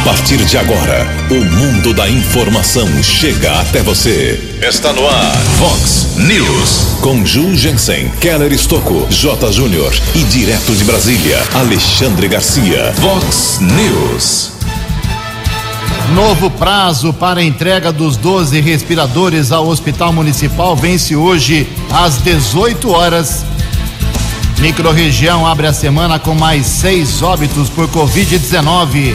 A partir de agora, o mundo da informação chega até você. Está no ar, Fox News. Com Ju Jensen, Keller Estocco, J. Júnior e direto de Brasília, Alexandre Garcia. Fox News. Novo prazo para entrega dos 12 respiradores ao Hospital Municipal vence hoje às 18 horas. Microrregião abre a semana com mais seis óbitos por Covid-19.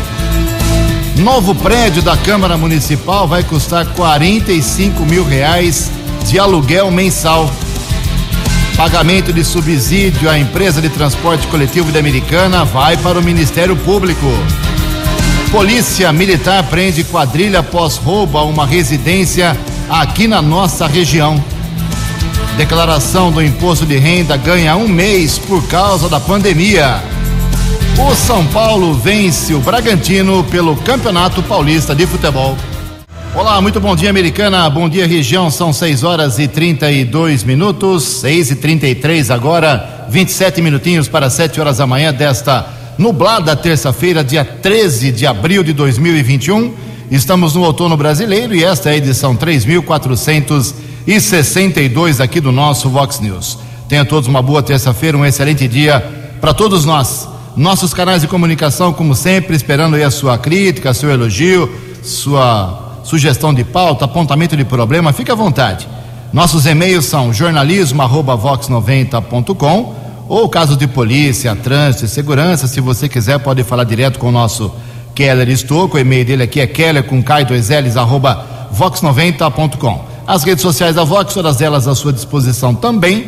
Novo prédio da Câmara Municipal vai custar 45 mil reais de aluguel mensal. Pagamento de subsídio à empresa de transporte coletivo da Americana vai para o Ministério Público. Polícia Militar prende quadrilha após roubo a uma residência aqui na nossa região. Declaração do imposto de renda ganha um mês por causa da pandemia. O São Paulo vence o Bragantino pelo Campeonato Paulista de Futebol. Olá, muito bom dia, americana. Bom dia, região. São 6 horas e 32 minutos. 6 e 33 agora. 27 minutinhos para 7 horas da manhã desta nublada terça-feira, dia 13 de abril de 2021. Estamos no outono brasileiro e esta é a edição 3462 aqui do nosso Vox News. Tenha todos uma boa terça-feira, um excelente dia para todos nós. Nossos canais de comunicação, como sempre, esperando aí a sua crítica, seu elogio, sua sugestão de pauta, apontamento de problema, fique à vontade. Nossos e-mails são jornalismo@vox90.com ou caso de polícia, trânsito segurança, se você quiser pode falar direto com o nosso Keller Estouco, o e-mail dele aqui é keller com K2Ls arroba vox90.com. As redes sociais da Vox, todas elas à sua disposição também.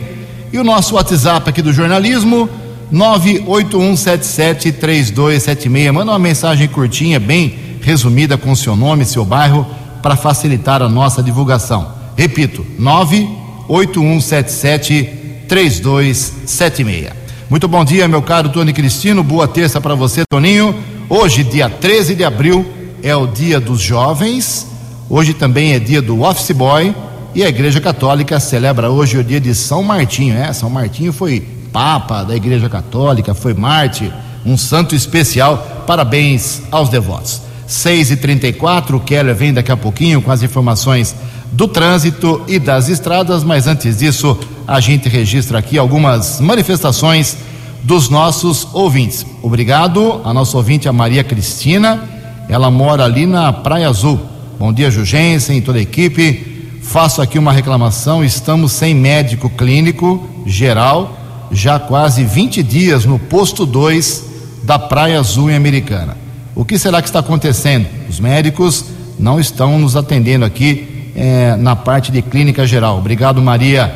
E o nosso WhatsApp aqui do jornalismo, 981773276. Manda uma mensagem curtinha, bem resumida com seu nome, seu bairro, para facilitar a nossa divulgação. Repito, 981773276. Muito bom dia, meu caro Tony Cristino. Boa terça para você, Toninho. Hoje, dia 13 de abril, é o dia dos jovens. Hoje também é dia do office boy. E a Igreja Católica celebra hoje o dia de São Martinho. É, São Martinho foi Papa da Igreja Católica, foi Marte, um santo especial. Parabéns aos devotos. 6 e 34 o Keller vem daqui a pouquinho com as informações do trânsito e das estradas, mas antes disso, a gente registra aqui algumas manifestações dos nossos ouvintes. Obrigado a nossa ouvinte, a Maria Cristina. Ela mora ali na Praia Azul. Bom dia, Jugensen, toda a equipe. Faço aqui uma reclamação. Estamos sem médico clínico geral já quase 20 dias no posto 2 da Praia Azul em Americana. O que será que está acontecendo? Os médicos não estão nos atendendo aqui eh, na parte de clínica geral. Obrigado, Maria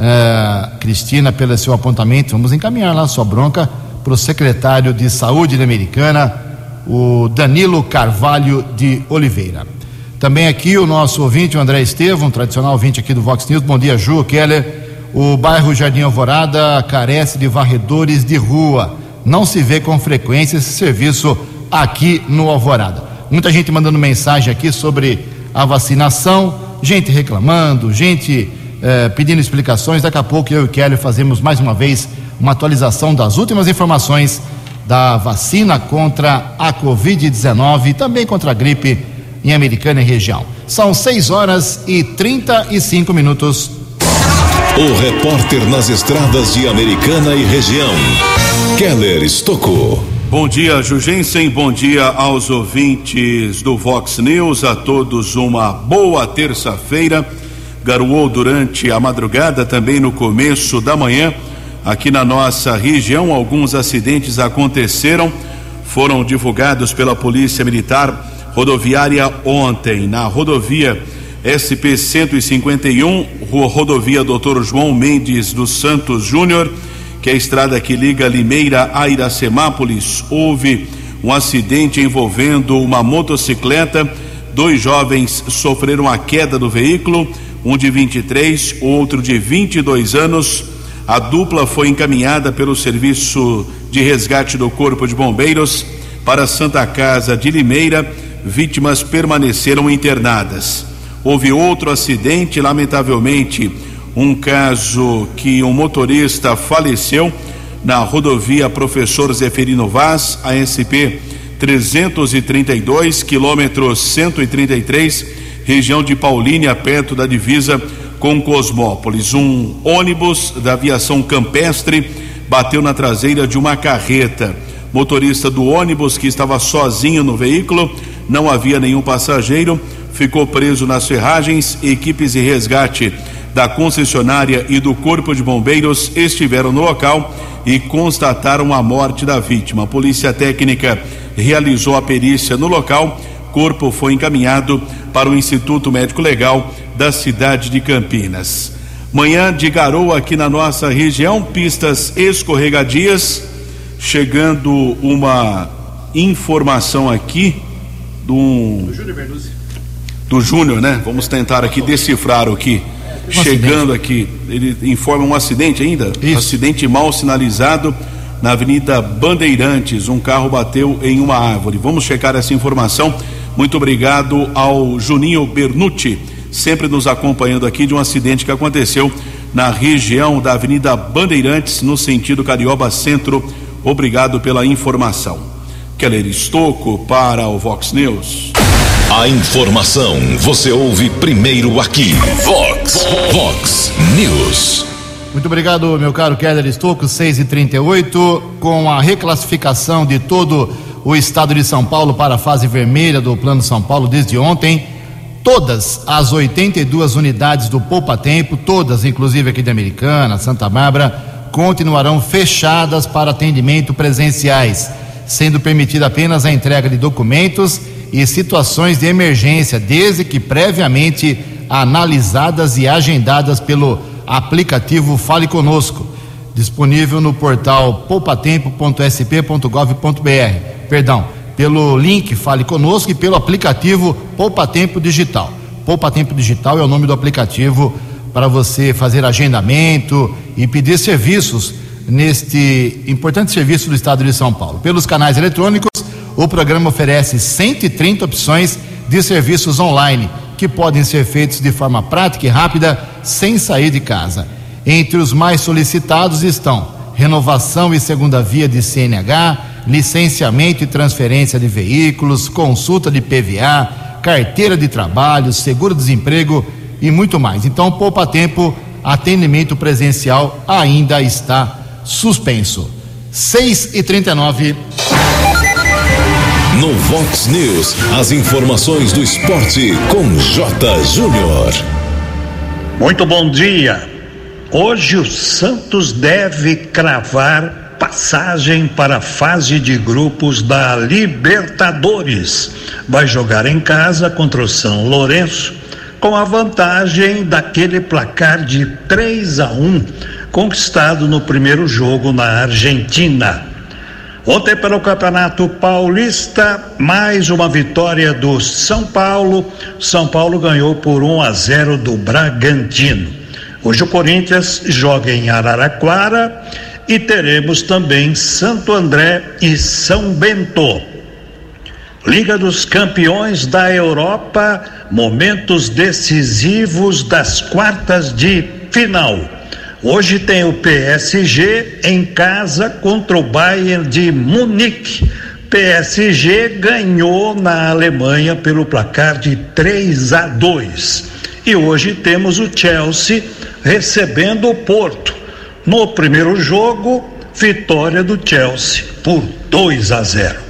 eh, Cristina, pelo seu apontamento. Vamos encaminhar lá sua bronca para o secretário de Saúde da Americana, o Danilo Carvalho de Oliveira. Também aqui o nosso ouvinte, o André Estevam, tradicional ouvinte aqui do Vox News. Bom dia, Ju, Keller. O bairro Jardim Alvorada carece de varredores de rua. Não se vê com frequência esse serviço aqui no Alvorada. Muita gente mandando mensagem aqui sobre a vacinação, gente reclamando, gente eh, pedindo explicações. Daqui a pouco eu e o Kelly fazemos mais uma vez uma atualização das últimas informações da vacina contra a Covid-19 e também contra a gripe em Americana e região. São 6 horas e 35 minutos. O repórter nas estradas de Americana e região, Keller Estocou. Bom dia, Jugensen. Bom dia aos ouvintes do Vox News. A todos uma boa terça-feira. Garoou durante a madrugada, também no começo da manhã. Aqui na nossa região, alguns acidentes aconteceram, foram divulgados pela Polícia Militar Rodoviária ontem, na rodovia SP 151, rua rodovia Dr. João Mendes dos Santos Júnior, que é a estrada que liga Limeira a Iracemápolis. Houve um acidente envolvendo uma motocicleta. Dois jovens sofreram a queda do veículo, um de 23, outro de 22 anos. A dupla foi encaminhada pelo serviço de resgate do Corpo de Bombeiros para Santa Casa de Limeira. Vítimas permaneceram internadas. Houve outro acidente, lamentavelmente, um caso que um motorista faleceu na rodovia Professor Zeferino Vaz, ASP 332, quilômetro 133, região de Paulínia, perto da divisa com Cosmópolis. Um ônibus da aviação campestre bateu na traseira de uma carreta. Motorista do ônibus, que estava sozinho no veículo, não havia nenhum passageiro, ficou preso nas ferragens. Equipes de resgate da concessionária e do Corpo de Bombeiros estiveram no local e constataram a morte da vítima. A polícia técnica realizou a perícia no local. Corpo foi encaminhado para o Instituto Médico Legal da cidade de Campinas. Manhã de garoa aqui na nossa região, pistas escorregadias. Chegando uma informação aqui do do Júnior, né? Vamos tentar aqui decifrar o que um chegando acidente. aqui. Ele informa um acidente ainda? Isso. Acidente mal sinalizado na Avenida Bandeirantes. Um carro bateu em uma árvore. Vamos checar essa informação. Muito obrigado ao Juninho Bernucci, sempre nos acompanhando aqui de um acidente que aconteceu na região da Avenida Bandeirantes, no sentido Carioba Centro. Obrigado pela informação. Keller Estocco para o Vox News. A informação você ouve primeiro aqui. Vox, Vox News. Muito obrigado, meu caro Keller Estocco, 6 e 38 com a reclassificação de todo o estado de São Paulo para a fase vermelha do Plano São Paulo desde ontem. Todas as 82 unidades do Poupa Tempo, todas, inclusive aqui de Americana, Santa Bárbara, continuarão fechadas para atendimento presenciais, sendo permitida apenas a entrega de documentos e situações de emergência, desde que previamente analisadas e agendadas pelo aplicativo Fale Conosco, disponível no portal poupatempo.sp.gov.br. Perdão, pelo link Fale Conosco e pelo aplicativo Poupa Tempo Digital. Poupa Tempo Digital é o nome do aplicativo para você fazer agendamento e pedir serviços neste importante serviço do Estado de São Paulo. Pelos canais eletrônicos o programa oferece 130 opções de serviços online que podem ser feitos de forma prática e rápida sem sair de casa. Entre os mais solicitados estão renovação e segunda via de CNH, licenciamento e transferência de veículos, consulta de PVA, carteira de trabalho, seguro-desemprego e muito mais. Então, poupa tempo, atendimento presencial ainda está suspenso. 6 e 39 no Vox News, as informações do esporte com J. Júnior. Muito bom dia. Hoje o Santos deve cravar passagem para a fase de grupos da Libertadores. Vai jogar em casa contra o São Lourenço com a vantagem daquele placar de 3 a 1 conquistado no primeiro jogo na Argentina. Ontem, pelo Campeonato Paulista, mais uma vitória do São Paulo. São Paulo ganhou por 1 a 0 do Bragantino. Hoje o Corinthians joga em Araraquara e teremos também Santo André e São Bento. Liga dos Campeões da Europa, momentos decisivos das quartas de final. Hoje tem o PSG em casa contra o Bayern de Munique. PSG ganhou na Alemanha pelo placar de 3 a 2. E hoje temos o Chelsea recebendo o Porto. No primeiro jogo, vitória do Chelsea por 2 a 0.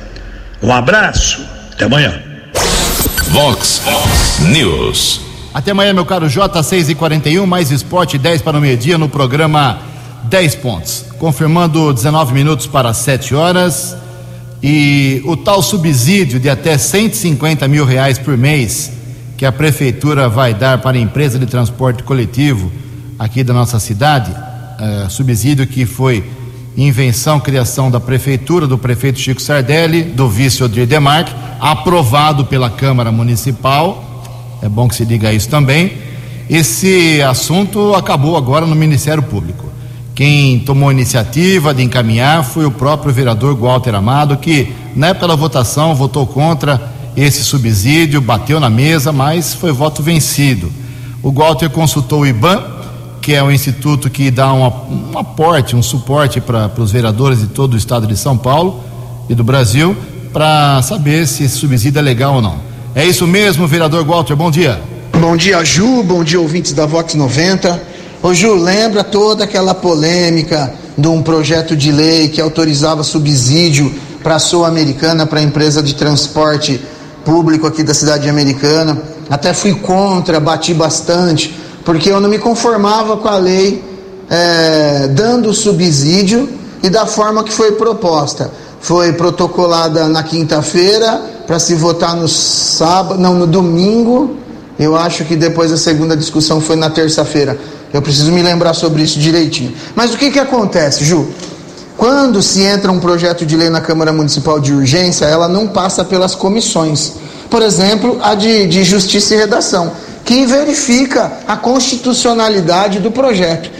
Um abraço, até amanhã. Vox News. Até amanhã, meu caro J, 6 e 41 mais esporte 10 para o meio-dia no programa 10 pontos. Confirmando 19 minutos para 7 horas. E o tal subsídio de até 150 mil reais por mês que a prefeitura vai dar para a empresa de transporte coletivo aqui da nossa cidade, é, subsídio que foi invenção, criação da prefeitura, do prefeito Chico Sardelli, do vice Odir Demarque, aprovado pela Câmara Municipal é bom que se diga isso também. Esse assunto acabou agora no Ministério Público. Quem tomou a iniciativa de encaminhar foi o próprio vereador Walter Amado, que na época da votação votou contra esse subsídio, bateu na mesa, mas foi voto vencido. O Walter consultou o IBAN, que é o instituto que dá um, um aporte, um suporte para os vereadores de todo o estado de São Paulo e do Brasil, para saber se esse subsídio é legal ou não. É isso mesmo, vereador Walter, bom dia. Bom dia, Ju, bom dia, ouvintes da Vox 90. Ô Ju, lembra toda aquela polêmica de um projeto de lei que autorizava subsídio para a Sul-Americana, para a empresa de transporte público aqui da cidade americana? Até fui contra, bati bastante, porque eu não me conformava com a lei é, dando subsídio e da forma que foi proposta. Foi protocolada na quinta-feira para se votar no sábado, não, no domingo. Eu acho que depois a segunda discussão foi na terça-feira. Eu preciso me lembrar sobre isso direitinho. Mas o que que acontece, Ju? Quando se entra um projeto de lei na Câmara Municipal de urgência, ela não passa pelas comissões. Por exemplo, a de, de Justiça e Redação, que verifica a constitucionalidade do projeto.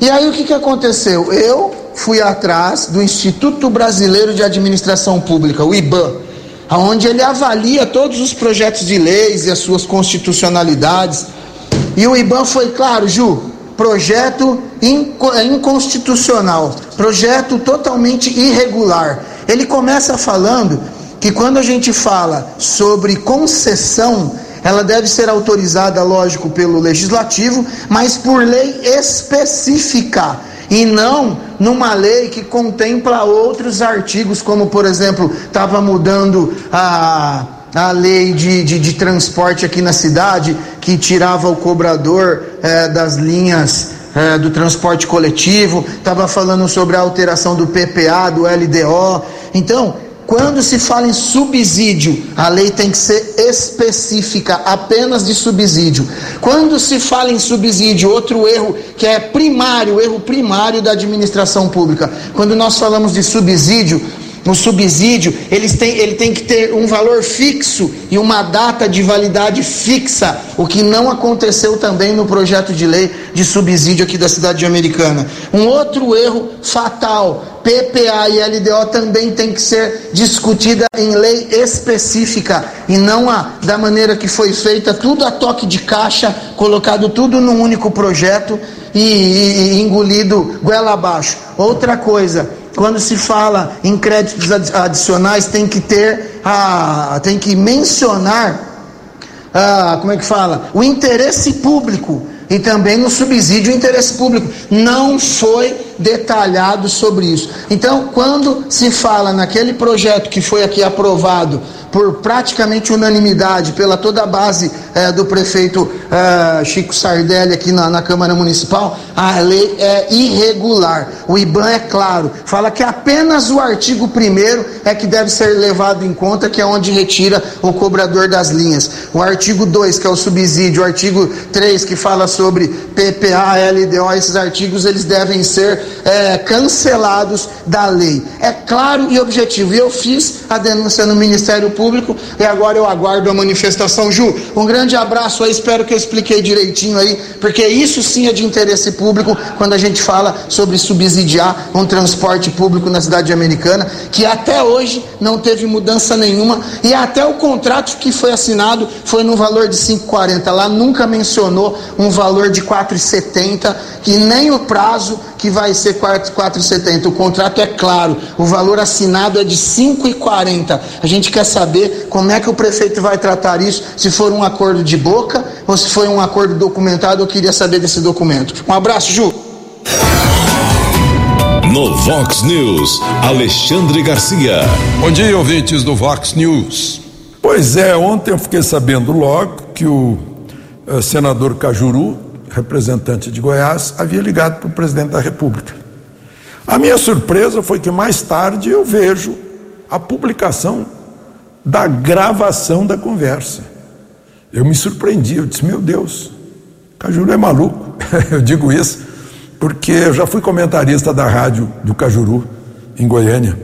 E aí o que, que aconteceu? Eu fui atrás do Instituto Brasileiro de Administração Pública, o IBAN, onde ele avalia todos os projetos de leis e as suas constitucionalidades. E o IBAN foi claro, Ju, projeto é inconstitucional, projeto totalmente irregular. Ele começa falando que quando a gente fala sobre concessão, ela deve ser autorizada, lógico, pelo legislativo, mas por lei específica e não numa lei que contempla outros artigos, como por exemplo, estava mudando a, a lei de, de, de, transporte aqui na cidade, que tirava o cobrador é, das linhas é, do transporte coletivo, estava falando sobre a alteração do PPA, do LDO. Então, quando se fala em subsídio, a lei tem que ser específica, apenas de subsídio. Quando se fala em subsídio, outro erro que é primário, erro primário da administração pública. Quando nós falamos de subsídio, o subsídio eles têm, ele tem que ter um valor fixo e uma data de validade fixa, o que não aconteceu também no projeto de lei de subsídio aqui da cidade americana. Um outro erro fatal, PPA e LDO também tem que ser discutida em lei específica e não a, da maneira que foi feita, tudo a toque de caixa, colocado tudo num único projeto e, e, e engolido goela abaixo. Outra coisa, quando se fala em créditos adicionais, tem que ter, a, tem que mencionar, a, como é que fala? O interesse público e também no subsídio interesse público. Não foi detalhado sobre isso. Então, quando se fala naquele projeto que foi aqui aprovado por praticamente unanimidade pela toda a base é, do prefeito é, Chico Sardelli aqui na, na, Câmara Municipal, a lei é irregular. O IBAN é claro, fala que apenas o artigo 1 é que deve ser levado em conta, que é onde retira o cobrador das linhas. O artigo 2, que é o subsídio, o artigo 3, que fala sobre PPA, LDO, esses artigos eles devem ser é, cancelados da lei. É claro e objetivo. E eu fiz a denúncia no Ministério Público e agora eu aguardo a manifestação. Ju, um grande abraço aí, espero que eu expliquei direitinho aí, porque isso sim é de interesse público quando a gente fala sobre subsidiar um transporte público na cidade americana, que até hoje não teve mudança nenhuma e até o contrato que foi assinado foi no valor de 5,40. Lá nunca mencionou um valor de 4,70 e nem o prazo que vai ser 4,70. O contrato é claro, o valor assinado é de 5,40. A gente quer saber como é que o prefeito vai tratar isso, se for um acordo de boca ou se foi um acordo documentado. Eu queria saber desse documento. Um abraço, Ju. No Vox News, Alexandre Garcia. Bom dia, ouvintes do Vox News. Pois é, ontem eu fiquei sabendo logo que o uh, senador Cajuru representante de Goiás, havia ligado para o presidente da República. A minha surpresa foi que mais tarde eu vejo a publicação da gravação da conversa. Eu me surpreendi, eu disse: Meu Deus, Cajuru é maluco. eu digo isso porque eu já fui comentarista da rádio do Cajuru, em Goiânia,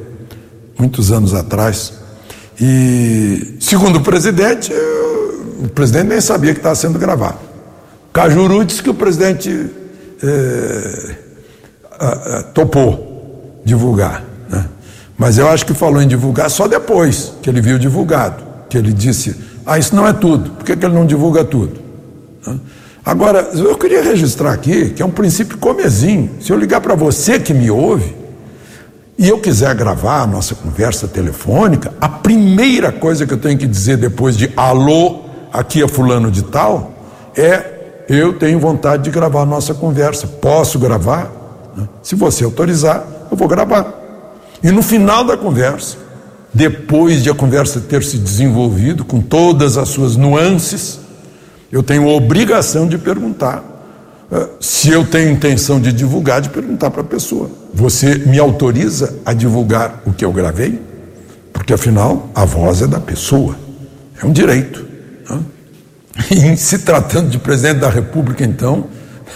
muitos anos atrás. E, segundo o presidente, eu, o presidente nem sabia que estava sendo gravado. Cajuru disse que o presidente é, a, a, topou divulgar. Né? Mas eu acho que falou em divulgar só depois que ele viu divulgado. Que ele disse: Ah, isso não é tudo. Por que, que ele não divulga tudo? Né? Agora, eu queria registrar aqui que é um princípio comezinho. Se eu ligar para você que me ouve, e eu quiser gravar a nossa conversa telefônica, a primeira coisa que eu tenho que dizer depois de alô, aqui é fulano de tal, é eu tenho vontade de gravar nossa conversa. Posso gravar? Se você autorizar, eu vou gravar. E no final da conversa, depois de a conversa ter se desenvolvido com todas as suas nuances, eu tenho a obrigação de perguntar. Eh, se eu tenho intenção de divulgar, de perguntar para a pessoa: Você me autoriza a divulgar o que eu gravei? Porque afinal, a voz é da pessoa, é um direito. Em se tratando de presidente da República, então,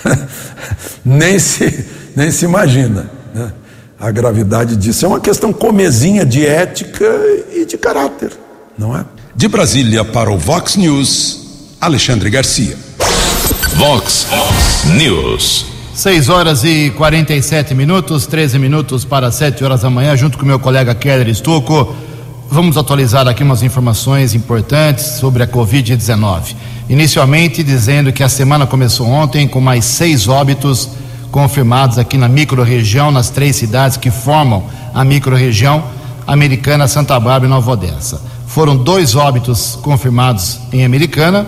nem, se, nem se imagina né? a gravidade disso. É uma questão comezinha de ética e de caráter, não é? De Brasília para o Vox News, Alexandre Garcia. Vox News. 6 horas e 47 minutos, 13 minutos para 7 horas da manhã, junto com meu colega Keller Estocco. Vamos atualizar aqui umas informações importantes sobre a Covid-19. Inicialmente, dizendo que a semana começou ontem com mais seis óbitos confirmados aqui na microrregião, nas três cidades que formam a microrregião americana, Santa Bárbara e Nova Odessa. Foram dois óbitos confirmados em Americana,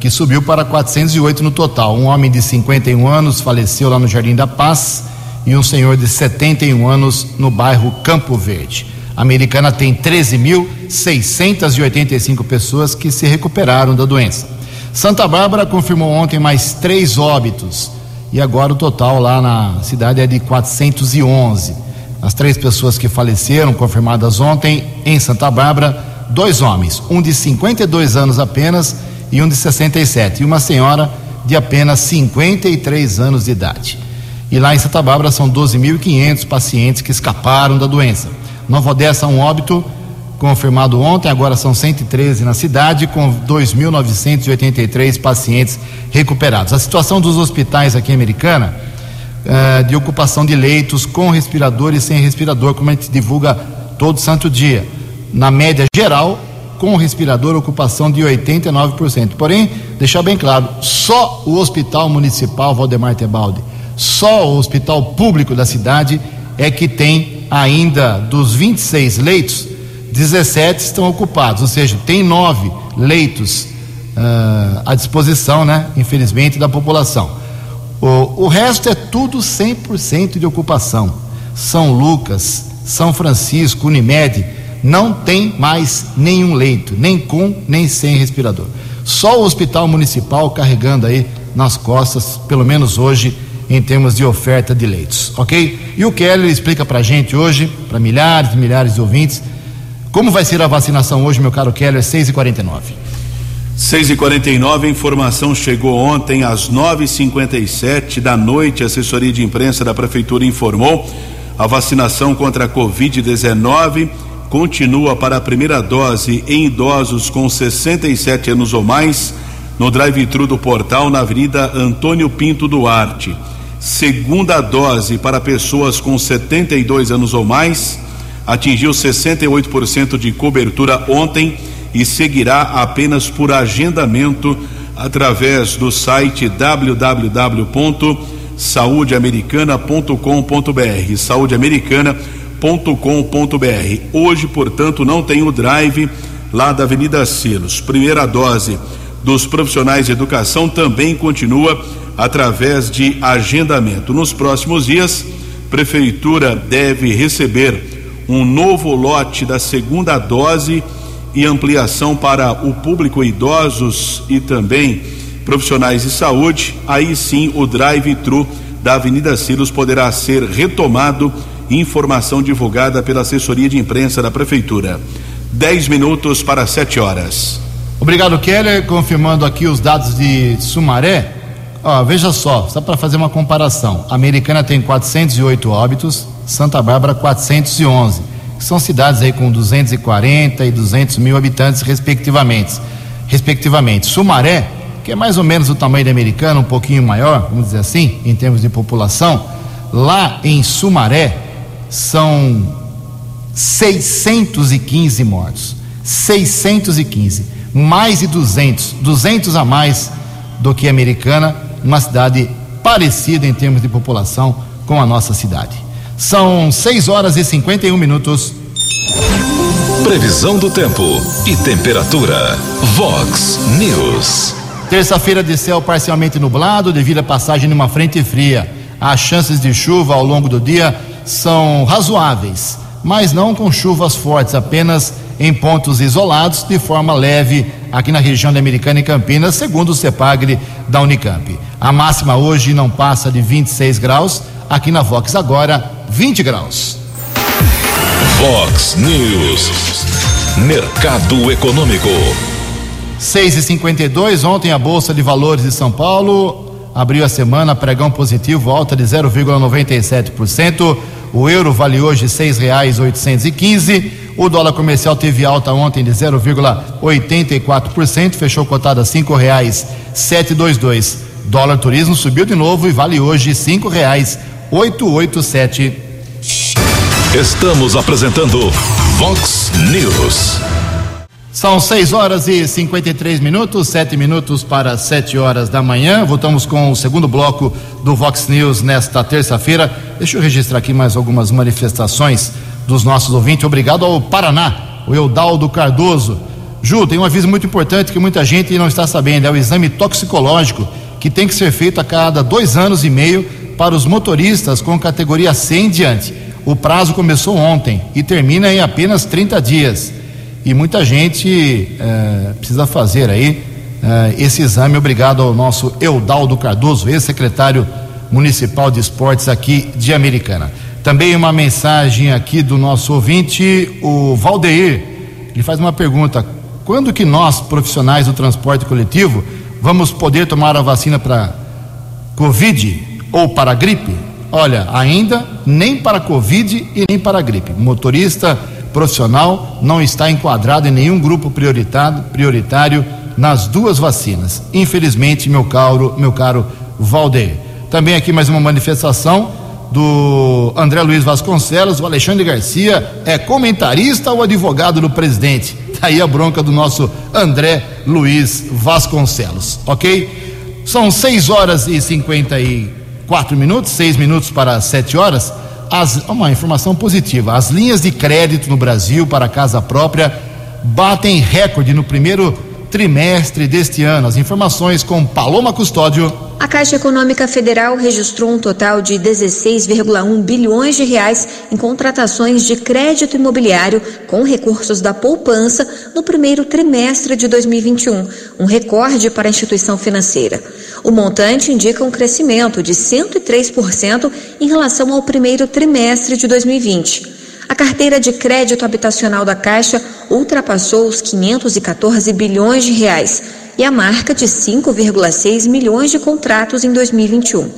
que subiu para 408 no total. Um homem de 51 anos faleceu lá no Jardim da Paz e um senhor de 71 anos no bairro Campo Verde. A americana tem 13.685 pessoas que se recuperaram da doença. Santa Bárbara confirmou ontem mais três óbitos e agora o total lá na cidade é de 411. As três pessoas que faleceram, confirmadas ontem em Santa Bárbara, dois homens, um de 52 anos apenas e um de 67, e uma senhora de apenas 53 anos de idade. E lá em Santa Bárbara são 12.500 pacientes que escaparam da doença. Nova Odessa, um óbito confirmado ontem, agora são 113 na cidade, com 2.983 pacientes recuperados. A situação dos hospitais aqui em Americana, uh, de ocupação de leitos com respirador e sem respirador, como a gente divulga todo santo dia. Na média geral, com respirador, ocupação de 89%. Porém, deixar bem claro, só o Hospital Municipal Valdemar Tebaldi, só o hospital público da cidade é que tem ainda dos 26 leitos, 17 estão ocupados, ou seja, tem nove leitos uh, à disposição, né, infelizmente, da população. O, o resto é tudo 100% de ocupação. São Lucas, São Francisco, Unimed, não tem mais nenhum leito, nem com nem sem respirador. Só o hospital municipal carregando aí nas costas, pelo menos hoje, em termos de oferta de leitos, ok? E o Keller explica para gente hoje, para milhares e milhares de ouvintes, como vai ser a vacinação hoje, meu caro Keller, 6 e 49 6 e 49 a informação chegou ontem às 9h57 da noite. A assessoria de imprensa da Prefeitura informou a vacinação contra a Covid-19 continua para a primeira dose em idosos com 67 anos ou mais no drive-thru do portal na Avenida Antônio Pinto Duarte. Segunda dose para pessoas com 72 anos ou mais atingiu 68% de cobertura ontem e seguirá apenas por agendamento através do site www.saudeamericana.com.br. Saúde Americana com.br. Hoje, portanto, não tem o drive lá da Avenida Silos. Primeira dose dos profissionais de educação também continua através de agendamento. Nos próximos dias, prefeitura deve receber um novo lote da segunda dose e ampliação para o público idosos e também profissionais de saúde. Aí sim, o drive-thru da Avenida Silos poderá ser retomado Informação divulgada pela assessoria de imprensa da Prefeitura. 10 minutos para 7 horas. Obrigado, Keller. Confirmando aqui os dados de Sumaré. Ó, veja só, só para fazer uma comparação. A Americana tem 408 óbitos, Santa Bárbara 411. São cidades aí com 240 e 200 mil habitantes, respectivamente. Respectivamente. Sumaré, que é mais ou menos o tamanho da Americana, um pouquinho maior, vamos dizer assim, em termos de população, lá em Sumaré, são 615 mortos. 615. Mais de 200. 200 a mais do que a Americana, uma cidade parecida em termos de população com a nossa cidade. São 6 horas e 51 minutos. Previsão do tempo e temperatura. Vox News. Terça-feira de céu parcialmente nublado devido à passagem de uma frente fria. As chances de chuva ao longo do dia são razoáveis, mas não com chuvas fortes, apenas em pontos isolados, de forma leve, aqui na região da Americana e Campinas, segundo o CEPAGRE da Unicamp. A máxima hoje não passa de 26 graus, aqui na Vox agora 20 graus. Vox News. Mercado Econômico. 6 e 52 ontem a Bolsa de Valores de São Paulo abriu a semana pregão positivo, alta de 0,97%. O euro vale hoje e quinze. O dólar comercial teve alta ontem de 0,84%, fechou cotada cinco reais sete dois dois. Dólar turismo subiu de novo e vale hoje cinco reais oito oito sete. Estamos apresentando Vox News. São 6 horas e 53 minutos, 7 minutos para 7 horas da manhã. Voltamos com o segundo bloco do Vox News nesta terça-feira. Deixa eu registrar aqui mais algumas manifestações dos nossos ouvintes. Obrigado ao Paraná, o Eudaldo Cardoso. Ju, tem um aviso muito importante que muita gente não está sabendo: é o exame toxicológico que tem que ser feito a cada dois anos e meio para os motoristas com categoria C em diante. O prazo começou ontem e termina em apenas 30 dias. E muita gente eh, precisa fazer aí eh, esse exame. Obrigado ao nosso Eudaldo Cardoso, ex-secretário municipal de esportes aqui de Americana. Também uma mensagem aqui do nosso ouvinte, o Valdeir. Ele faz uma pergunta: quando que nós, profissionais do transporte coletivo, vamos poder tomar a vacina para Covid ou para gripe? Olha, ainda nem para Covid e nem para gripe. Motorista profissional não está enquadrado em nenhum grupo prioritário, nas duas vacinas. Infelizmente, meu caro, meu caro Valdeir. Também aqui mais uma manifestação do André Luiz Vasconcelos, o Alexandre Garcia é comentarista ou advogado do presidente. Tá aí a bronca do nosso André Luiz Vasconcelos, ok? São 6 horas e 54 minutos, 6 minutos para 7 horas. As, uma informação positiva: as linhas de crédito no Brasil para casa própria batem recorde no primeiro trimestre deste ano. As informações com Paloma Custódio. A Caixa Econômica Federal registrou um total de 16,1 bilhões de reais em contratações de crédito imobiliário com recursos da poupança no primeiro trimestre de 2021, um recorde para a instituição financeira. O montante indica um crescimento de 103% em relação ao primeiro trimestre de 2020. A carteira de crédito habitacional da Caixa ultrapassou os 514 bilhões de reais e a marca de 5,6 milhões de contratos em 2021.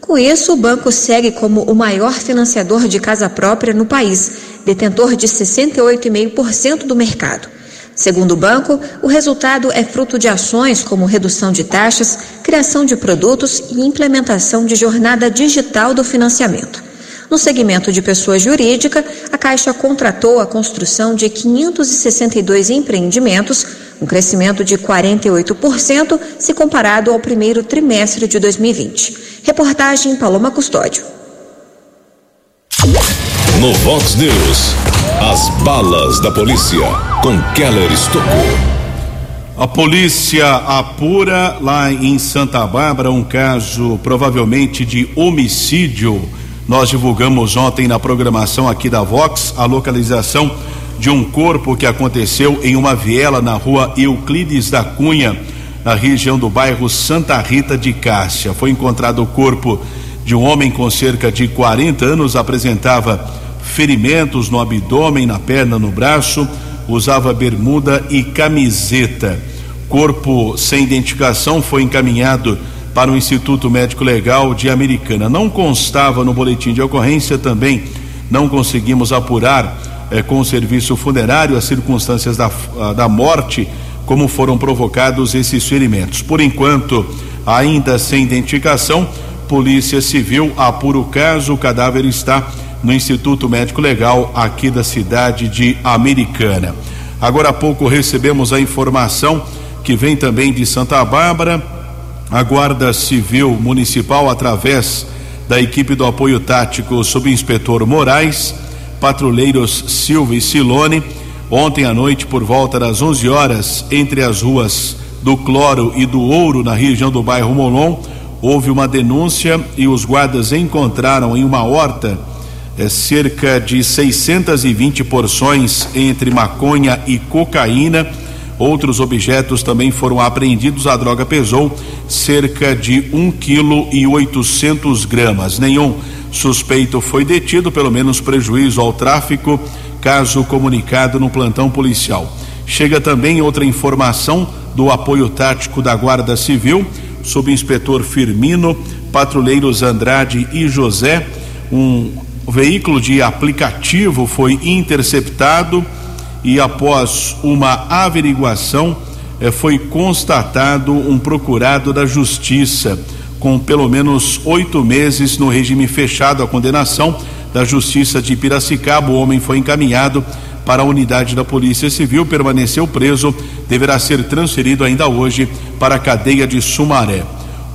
Com isso, o banco segue como o maior financiador de casa própria no país, detentor de 68,5% do mercado. Segundo o banco, o resultado é fruto de ações como redução de taxas, criação de produtos e implementação de jornada digital do financiamento. No segmento de pessoa jurídica, a Caixa contratou a construção de 562 empreendimentos, um crescimento de 48% se comparado ao primeiro trimestre de 2020. Reportagem Paloma Custódio. No Vox News, as balas da polícia com Keller Estocou. A polícia apura lá em Santa Bárbara um caso provavelmente de homicídio. Nós divulgamos ontem na programação aqui da Vox a localização de um corpo que aconteceu em uma viela na rua Euclides da Cunha, na região do bairro Santa Rita de Cássia. Foi encontrado o corpo de um homem com cerca de 40 anos, apresentava ferimentos no abdômen, na perna, no braço, usava bermuda e camiseta. Corpo sem identificação foi encaminhado para o Instituto Médico Legal de Americana. Não constava no boletim de ocorrência também, não conseguimos apurar eh, com o serviço funerário as circunstâncias da, ah, da morte, como foram provocados esses ferimentos. Por enquanto, ainda sem identificação, Polícia Civil apura o caso, o cadáver está no Instituto Médico Legal aqui da cidade de Americana. Agora há pouco recebemos a informação que vem também de Santa Bárbara, a Guarda Civil Municipal, através da equipe do apoio tático subinspetor Moraes, patrulheiros Silva e Silone, ontem à noite por volta das 11 horas, entre as ruas do Cloro e do Ouro, na região do bairro Molon, houve uma denúncia e os guardas encontraram em uma horta eh, cerca de 620 porções entre maconha e cocaína. Outros objetos também foram apreendidos. A droga pesou cerca de 1 quilo e 800 gramas. Nenhum suspeito foi detido, pelo menos prejuízo ao tráfico, caso comunicado no plantão policial. Chega também outra informação do apoio tático da Guarda Civil, subinspetor Firmino, patrulheiros Andrade e José. Um veículo de aplicativo foi interceptado e, após uma averiguação, eh, foi constatado um procurado da Justiça com pelo menos oito meses no regime fechado a condenação da Justiça de Piracicaba. O homem foi encaminhado para a unidade da Polícia Civil, permaneceu preso, deverá ser transferido ainda hoje para a cadeia de Sumaré.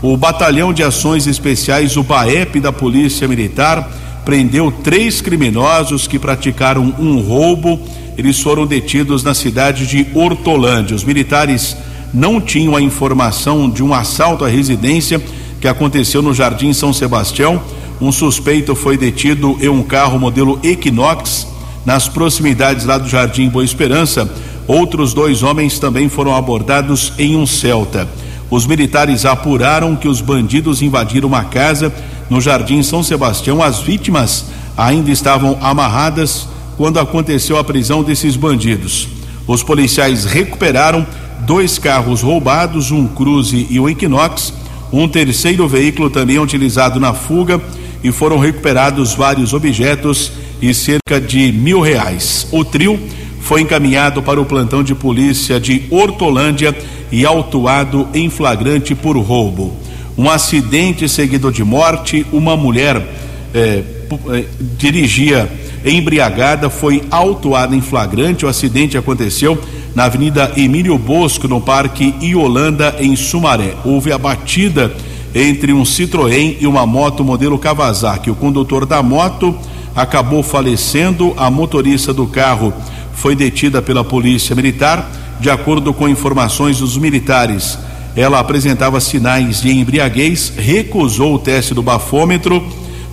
O Batalhão de Ações Especiais, o BAEP da Polícia Militar, prendeu três criminosos que praticaram um roubo. Eles foram detidos na cidade de Hortolândia. Os militares não tinham a informação de um assalto à residência que aconteceu no Jardim São Sebastião. Um suspeito foi detido em um carro modelo Equinox nas proximidades lá do Jardim Boa Esperança. Outros dois homens também foram abordados em um Celta. Os militares apuraram que os bandidos invadiram uma casa no Jardim São Sebastião. As vítimas ainda estavam amarradas quando aconteceu a prisão desses bandidos. Os policiais recuperaram dois carros roubados, um Cruze e um Equinox um terceiro veículo também utilizado na fuga e foram recuperados vários objetos e cerca de mil reais. O trio foi encaminhado para o plantão de polícia de Hortolândia e autuado em flagrante por roubo. Um acidente seguido de morte, uma mulher eh, eh, dirigia embriagada, foi autuada em flagrante. O acidente aconteceu na Avenida Emílio Bosco, no Parque Iolanda, em Sumaré. Houve a batida entre um Citroën e uma moto modelo Kawasaki. O condutor da moto acabou falecendo, a motorista do carro foi detida pela Polícia Militar. De acordo com informações dos militares, ela apresentava sinais de embriaguez, recusou o teste do bafômetro,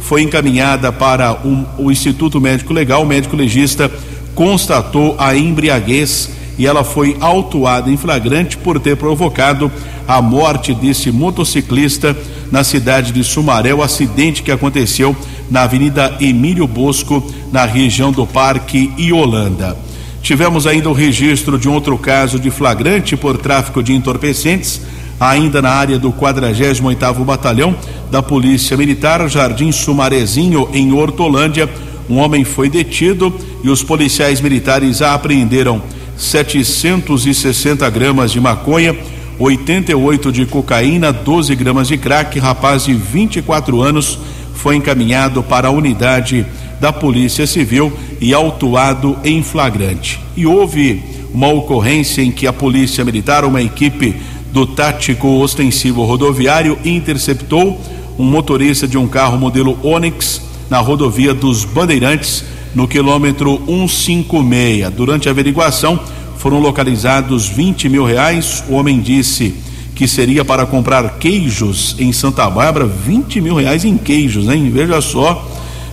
foi encaminhada para um, o Instituto Médico Legal. O médico legista constatou a embriaguez e ela foi autuada em flagrante por ter provocado a morte desse motociclista na cidade de Sumaré, o acidente que aconteceu na Avenida Emílio Bosco, na região do Parque Iolanda. Tivemos ainda o registro de um outro caso de flagrante por tráfico de entorpecentes, ainda na área do 48º Batalhão da Polícia Militar, Jardim Sumarezinho, em Hortolândia. Um homem foi detido e os policiais militares apreenderam 760 gramas de maconha, 88 de cocaína, 12 gramas de crack. Rapaz de 24 anos foi encaminhado para a unidade da Polícia Civil e autuado em flagrante. E houve uma ocorrência em que a Polícia Militar, uma equipe do Tático Ostensivo Rodoviário, interceptou um motorista de um carro modelo Onix na rodovia dos Bandeirantes no quilômetro 156. Durante a averiguação, foram localizados 20 mil reais. O homem disse que seria para comprar queijos em Santa Bárbara, 20 mil reais em queijos, hein? Veja só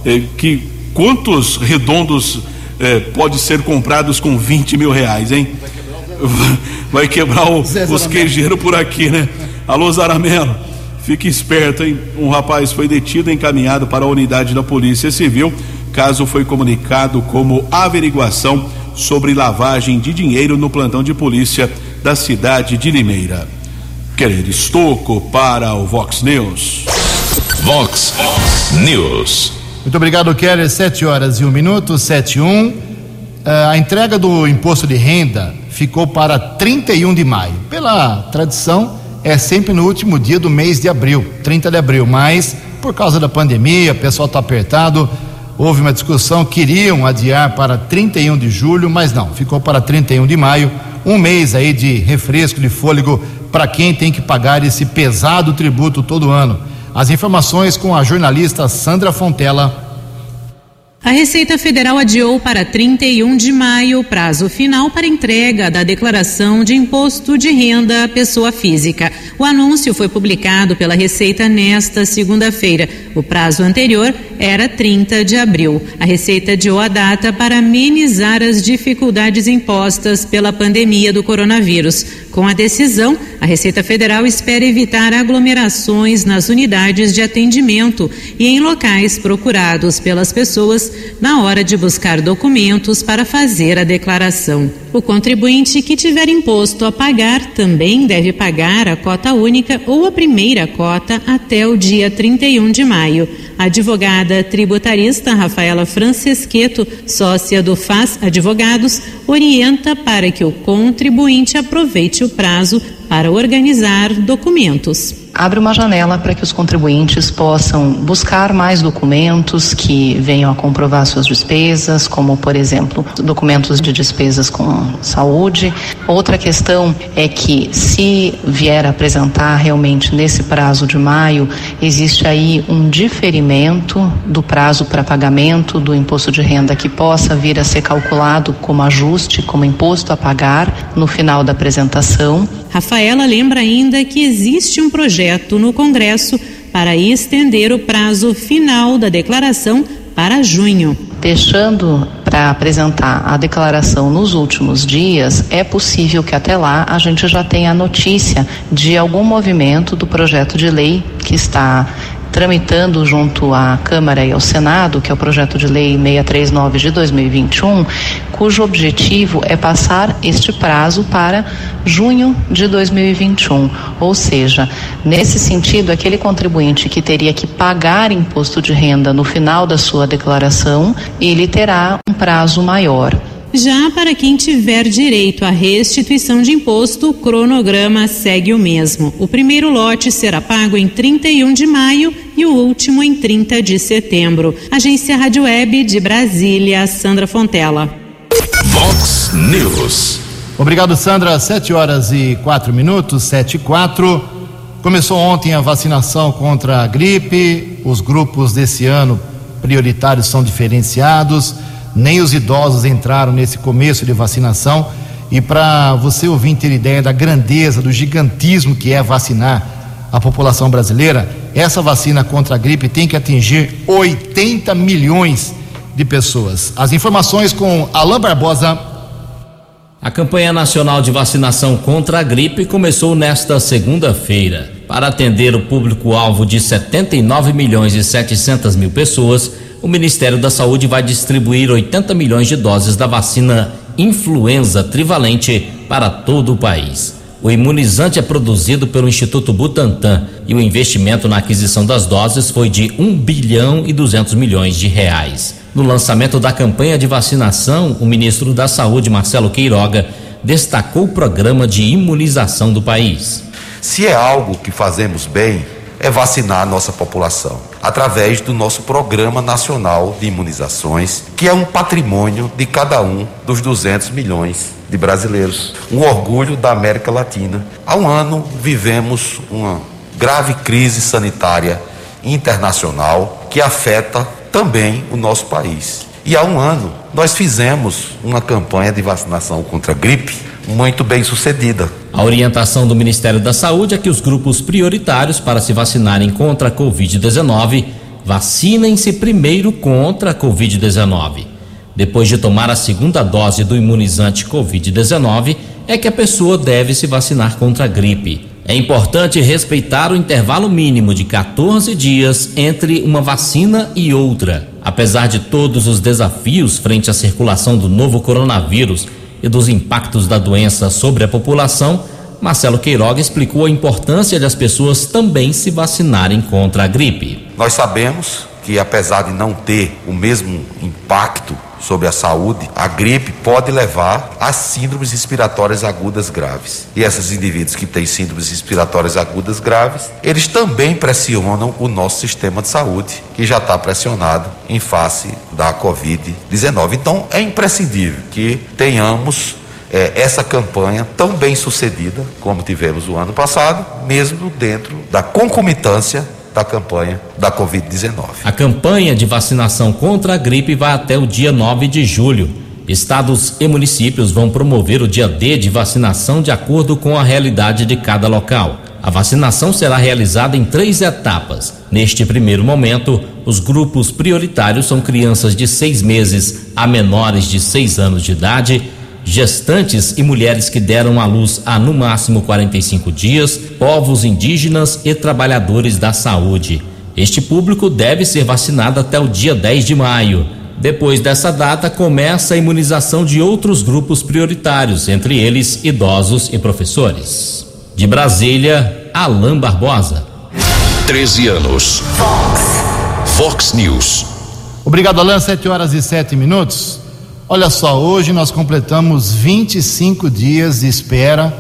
eh, que quantos redondos eh, pode ser comprados com 20 mil reais, hein? Vai quebrar o, os queijeiros por aqui, né? Alô, Zaramelo, fique esperto, hein? Um rapaz foi detido e encaminhado para a unidade da Polícia Civil caso foi comunicado como averiguação sobre lavagem de dinheiro no plantão de polícia da cidade de Limeira. Querer Estoco para o Vox News. Vox News. Muito obrigado, Keller. Sete horas e um minuto, sete e um. Uh, a entrega do imposto de renda ficou para 31 de maio. Pela tradição, é sempre no último dia do mês de abril, 30 de abril, mas por causa da pandemia, o pessoal está apertado, houve uma discussão, queriam adiar para 31 de julho, mas não, ficou para 31 de maio, um mês aí de refresco, de fôlego para quem tem que pagar esse pesado tributo todo ano. As informações com a jornalista Sandra Fontela. A Receita Federal adiou para 31 de maio o prazo final para entrega da declaração de imposto de renda à pessoa física. O anúncio foi publicado pela Receita nesta segunda-feira. O prazo anterior era 30 de abril. A Receita adiou a data para amenizar as dificuldades impostas pela pandemia do coronavírus. Com a decisão, a Receita Federal espera evitar aglomerações nas unidades de atendimento e em locais procurados pelas pessoas na hora de buscar documentos para fazer a declaração. O contribuinte que tiver imposto a pagar também deve pagar a cota única ou a primeira cota até o dia 31 de maio. A advogada tributarista Rafaela Francesqueto, sócia do FAS Advogados, orienta para que o contribuinte aproveite o prazo para organizar documentos abre uma janela para que os contribuintes possam buscar mais documentos que venham a comprovar suas despesas, como, por exemplo, documentos de despesas com saúde. Outra questão é que, se vier a apresentar realmente nesse prazo de maio, existe aí um diferimento do prazo para pagamento do imposto de renda que possa vir a ser calculado como ajuste, como imposto a pagar no final da apresentação. Rafaela lembra ainda que existe um projeto no Congresso para estender o prazo final da declaração para junho. Deixando para apresentar a declaração nos últimos dias, é possível que até lá a gente já tenha notícia de algum movimento do projeto de lei que está tramitando junto à Câmara e ao Senado, que é o projeto de lei 639 de 2021, cujo objetivo é passar este prazo para junho de 2021. Ou seja, nesse sentido, aquele contribuinte que teria que pagar imposto de renda no final da sua declaração, ele terá um prazo maior. Já para quem tiver direito à restituição de imposto, o cronograma segue o mesmo. O primeiro lote será pago em 31 de maio e o último em 30 de setembro. Agência Rádio Web de Brasília, Sandra Fontela. Vox News. Obrigado, Sandra. Sete horas e quatro minutos, sete e quatro. Começou ontem a vacinação contra a gripe. Os grupos desse ano prioritários são diferenciados nem os idosos entraram nesse começo de vacinação. E para você ouvir ter ideia da grandeza, do gigantismo que é vacinar a população brasileira, essa vacina contra a gripe tem que atingir 80 milhões de pessoas. As informações com Alain Barbosa. A campanha nacional de vacinação contra a gripe começou nesta segunda-feira. Para atender o público-alvo de 79 milhões e 700 mil pessoas, o Ministério da Saúde vai distribuir 80 milhões de doses da vacina influenza trivalente para todo o país. O imunizante é produzido pelo Instituto Butantan e o investimento na aquisição das doses foi de 1 bilhão e 200 milhões de reais. No lançamento da campanha de vacinação, o ministro da Saúde, Marcelo Queiroga, destacou o programa de imunização do país. Se é algo que fazemos bem, é vacinar a nossa população através do nosso Programa Nacional de Imunizações, que é um patrimônio de cada um dos 200 milhões de brasileiros. Um orgulho da América Latina. Há um ano vivemos uma grave crise sanitária internacional que afeta também o nosso país. E há um ano nós fizemos uma campanha de vacinação contra a gripe muito bem sucedida. A orientação do Ministério da Saúde é que os grupos prioritários para se vacinarem contra a Covid-19 vacinem-se primeiro contra a Covid-19. Depois de tomar a segunda dose do imunizante Covid-19, é que a pessoa deve se vacinar contra a gripe. É importante respeitar o intervalo mínimo de 14 dias entre uma vacina e outra. Apesar de todos os desafios frente à circulação do novo coronavírus, e dos impactos da doença sobre a população, Marcelo Queiroga explicou a importância de as pessoas também se vacinarem contra a gripe. Nós sabemos que, apesar de não ter o mesmo impacto sobre a saúde, a gripe pode levar a síndromes respiratórias agudas graves. E esses indivíduos que têm síndromes respiratórias agudas graves, eles também pressionam o nosso sistema de saúde, que já está pressionado em face da Covid-19. Então, é imprescindível que tenhamos é, essa campanha tão bem sucedida como tivemos o ano passado, mesmo dentro da concomitância da campanha da Covid-19. A campanha de vacinação contra a gripe vai até o dia 9 de julho. Estados e municípios vão promover o dia D de vacinação de acordo com a realidade de cada local. A vacinação será realizada em três etapas. Neste primeiro momento, os grupos prioritários são crianças de seis meses a menores de seis anos de idade, gestantes e mulheres que deram à luz há no máximo 45 dias, povos indígenas e trabalhadores da saúde. Este público deve ser vacinado até o dia 10 de maio. Depois dessa data, começa a imunização de outros grupos prioritários, entre eles idosos e professores. De Brasília, Alain Barbosa. 13 anos. Fox. Fox News. Obrigado, Alain. 7 horas e 7 minutos. Olha só, hoje nós completamos 25 dias de espera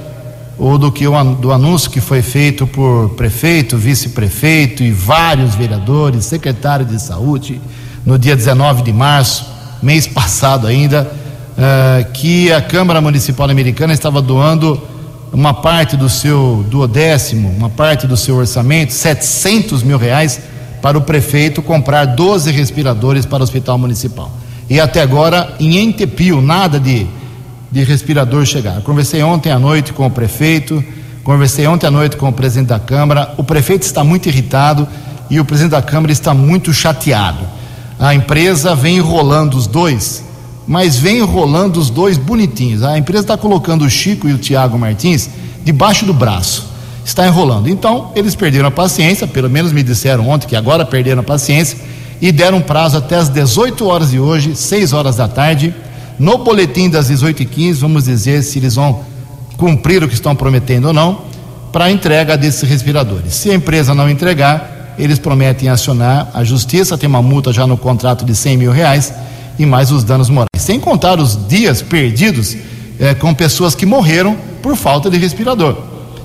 ou do que do anúncio que foi feito por prefeito, vice-prefeito e vários vereadores, secretário de saúde, no dia 19 de março, mês passado ainda, uh, que a Câmara Municipal Americana estava doando uma parte do seu duodécimo, uma parte do seu orçamento, 700 mil reais, para o prefeito comprar 12 respiradores para o Hospital Municipal e até agora em Entepio, nada de, de respirador chegar. Conversei ontem à noite com o prefeito, conversei ontem à noite com o presidente da Câmara. O prefeito está muito irritado e o presidente da Câmara está muito chateado. A empresa vem enrolando os dois, mas vem enrolando os dois bonitinhos. A empresa está colocando o Chico e o Tiago Martins debaixo do braço. Está enrolando. Então, eles perderam a paciência, pelo menos me disseram ontem que agora perderam a paciência e deram prazo até as 18 horas de hoje, 6 horas da tarde. No boletim das 18h15, vamos dizer se eles vão cumprir o que estão prometendo ou não, para a entrega desses respiradores. Se a empresa não entregar, eles prometem acionar a justiça, tem uma multa já no contrato de 100 mil reais e mais os danos morais. Sem contar os dias perdidos eh, com pessoas que morreram por falta de respirador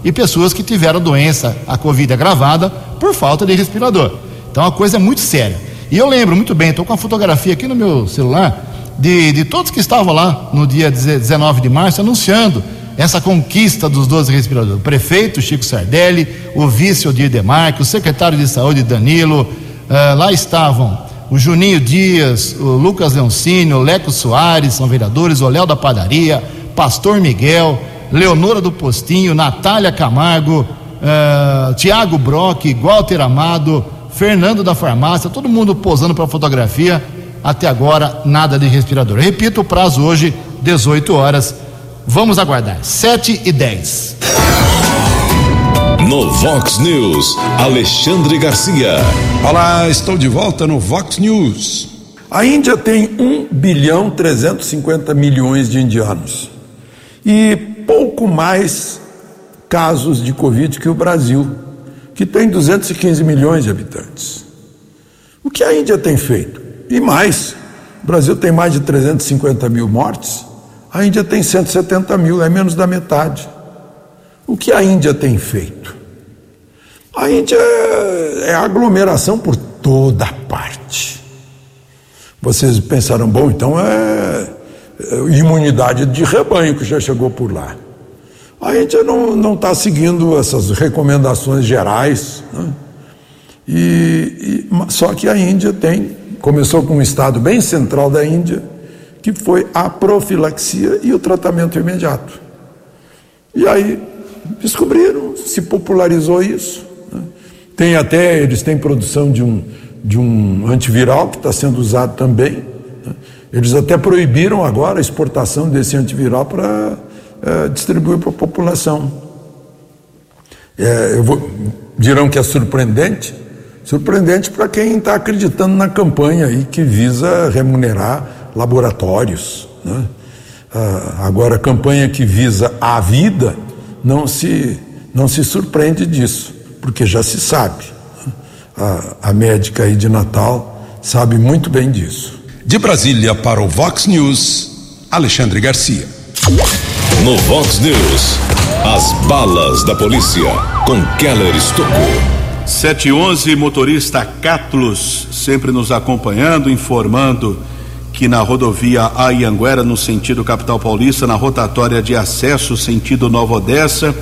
e pessoas que tiveram doença, a Covid agravada, por falta de respirador. Então a coisa é muito séria. E eu lembro muito bem, estou com a fotografia aqui no meu celular, de, de todos que estavam lá no dia 19 de março anunciando essa conquista dos 12 respiradores. O prefeito Chico Sardelli, o vice Odir Demarque, o secretário de saúde Danilo, uh, lá estavam o Juninho Dias, o Lucas Leoncini, o Leco Soares, são vereadores, o Léo da Padaria, Pastor Miguel, Leonora do Postinho, Natália Camargo, uh, Tiago Brock, Walter Amado, Fernando da farmácia, todo mundo posando para fotografia. Até agora, nada de respirador. Repito, o prazo hoje, 18 horas. Vamos aguardar. 7 e 10. No Vox News, Alexandre Garcia. Olá, estou de volta no Vox News. A Índia tem 1 bilhão 350 milhões de indianos e pouco mais casos de Covid que o Brasil que tem 215 milhões de habitantes. O que a Índia tem feito? E mais, o Brasil tem mais de 350 mil mortes, a Índia tem 170 mil, é menos da metade. O que a Índia tem feito? A Índia é aglomeração por toda parte. Vocês pensaram, bom, então é, é imunidade de rebanho que já chegou por lá. A Índia não está seguindo essas recomendações gerais. Né? E, e, só que a Índia tem, começou com um estado bem central da Índia, que foi a profilaxia e o tratamento imediato. E aí descobriram, se popularizou isso. Né? Tem até, eles têm produção de um, de um antiviral que está sendo usado também. Né? Eles até proibiram agora a exportação desse antiviral para é, distribuir para a população. É, vou, dirão que é surpreendente, surpreendente para quem está acreditando na campanha aí que visa remunerar laboratórios. Né? Ah, agora, a campanha que visa a vida não se, não se surpreende disso, porque já se sabe. Né? A, a médica aí de Natal sabe muito bem disso. De Brasília para o Vox News, Alexandre Garcia. No Vox News, as balas da polícia com Keller Estocou. 711, motorista Catlos, sempre nos acompanhando, informando que na rodovia Aianguera, no sentido capital paulista, na rotatória de acesso sentido Nova Odessa,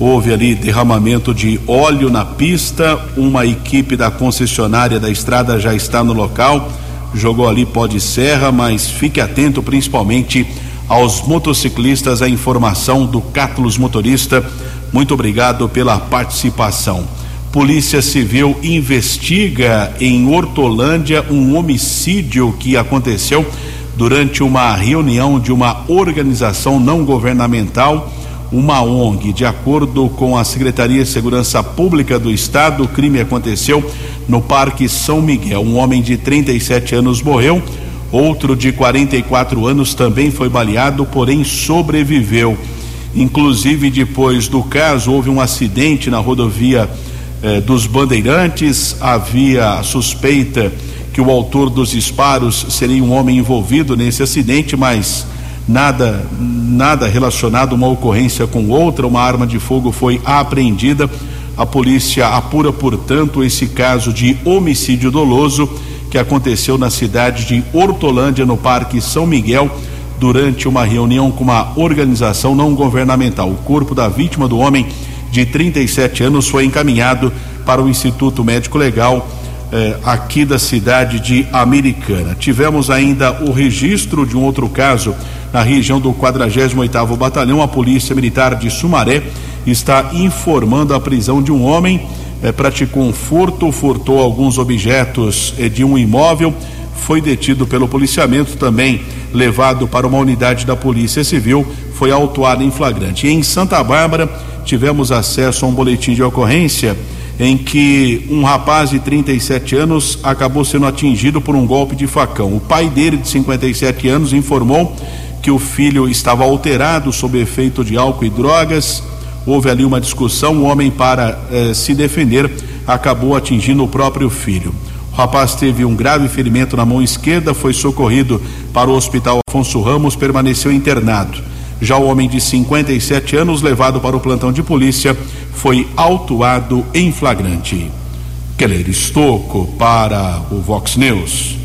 Houve ali derramamento de óleo na pista. Uma equipe da concessionária da estrada já está no local. Jogou ali pó de serra, mas fique atento principalmente aos motociclistas. A informação do Cátulos Motorista. Muito obrigado pela participação. Polícia Civil investiga em Hortolândia um homicídio que aconteceu durante uma reunião de uma organização não governamental, uma ONG. De acordo com a Secretaria de Segurança Pública do Estado, o crime aconteceu no Parque São Miguel. Um homem de 37 anos morreu, outro de 44 anos também foi baleado, porém sobreviveu. Inclusive, depois do caso, houve um acidente na rodovia eh, dos Bandeirantes, havia suspeita que o autor dos disparos seria um homem envolvido nesse acidente, mas nada nada relacionado uma ocorrência com outra, uma arma de fogo foi apreendida. A polícia apura, portanto, esse caso de homicídio doloso que aconteceu na cidade de Hortolândia, no Parque São Miguel, durante uma reunião com uma organização não governamental. O corpo da vítima do homem de 37 anos foi encaminhado para o Instituto Médico Legal eh, aqui da cidade de Americana. Tivemos ainda o registro de um outro caso na região do 48º Batalhão. A Polícia Militar de Sumaré está informando a prisão de um homem eh, praticou um furto, furtou alguns objetos de um imóvel, foi detido pelo policiamento também levado para uma unidade da Polícia Civil, foi autuado em flagrante. Em Santa Bárbara tivemos acesso a um boletim de ocorrência em que um rapaz de 37 anos acabou sendo atingido por um golpe de facão. O pai dele, de 57 anos, informou que o filho estava alterado sob efeito de álcool e drogas. Houve ali uma discussão. O homem, para eh, se defender, acabou atingindo o próprio filho. O rapaz teve um grave ferimento na mão esquerda, foi socorrido para o Hospital Afonso Ramos, permaneceu internado. Já o homem de 57 anos, levado para o plantão de polícia, foi autuado em flagrante. Keller Estocco para o Vox News.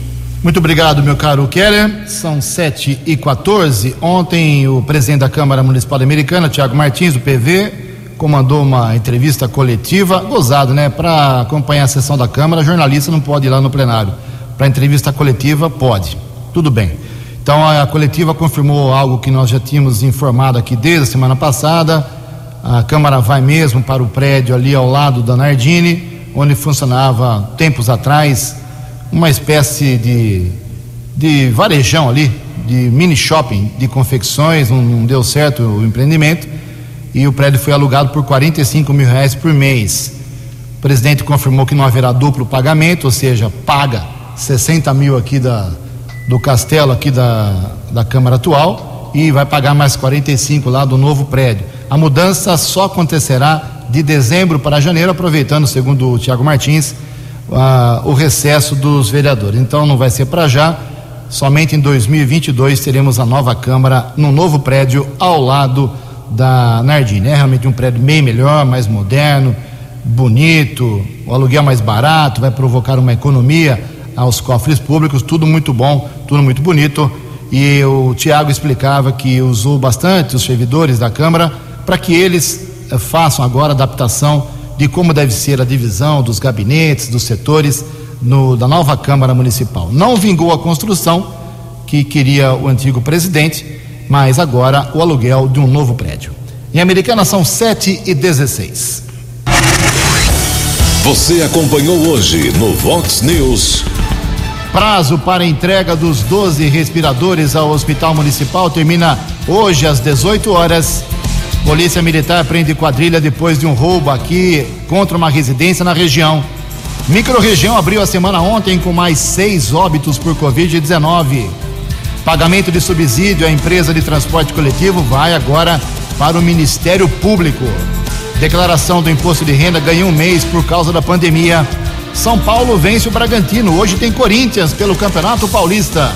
Muito obrigado, meu caro Keller. São 7 e 14 Ontem, o presidente da Câmara Municipal Americana, Tiago Martins, do PV, comandou uma entrevista coletiva. Gozado, né? Para acompanhar a sessão da Câmara, jornalista não pode ir lá no plenário. Para entrevista coletiva, pode. Tudo bem. Então a coletiva confirmou algo que nós já tínhamos informado aqui desde a semana passada. A Câmara vai mesmo para o prédio ali ao lado da Nardini, onde funcionava tempos atrás uma espécie de, de varejão ali, de mini shopping de confecções, não, não deu certo o empreendimento e o prédio foi alugado por 45 mil reais por mês. O presidente confirmou que não haverá duplo pagamento, ou seja, paga 60 mil aqui da, do castelo aqui da, da Câmara atual e vai pagar mais 45 lá do novo prédio. A mudança só acontecerá de dezembro para janeiro, aproveitando, segundo o Tiago Martins, uh, o recesso dos vereadores. Então não vai ser para já, somente em 2022 teremos a nova Câmara no novo prédio ao lado da Nardini. É realmente um prédio bem melhor, mais moderno, bonito, o aluguel mais barato, vai provocar uma economia aos cofres públicos, tudo muito bom, tudo muito bonito. E o Tiago explicava que usou bastante os servidores da Câmara para que eles eh, façam agora adaptação de como deve ser a divisão dos gabinetes, dos setores no, da nova Câmara Municipal. Não vingou a construção que queria o antigo presidente, mas agora o aluguel de um novo prédio. Em Americana são 7 e 16. Você acompanhou hoje no Vox News. Prazo para entrega dos 12 respiradores ao Hospital Municipal termina hoje às 18 horas. Polícia Militar prende quadrilha depois de um roubo aqui contra uma residência na região. Microrregião abriu a semana ontem com mais seis óbitos por Covid-19. Pagamento de subsídio à empresa de transporte coletivo vai agora para o Ministério Público. Declaração do imposto de renda ganha um mês por causa da pandemia. São Paulo vence o Bragantino. Hoje tem Corinthians pelo Campeonato Paulista.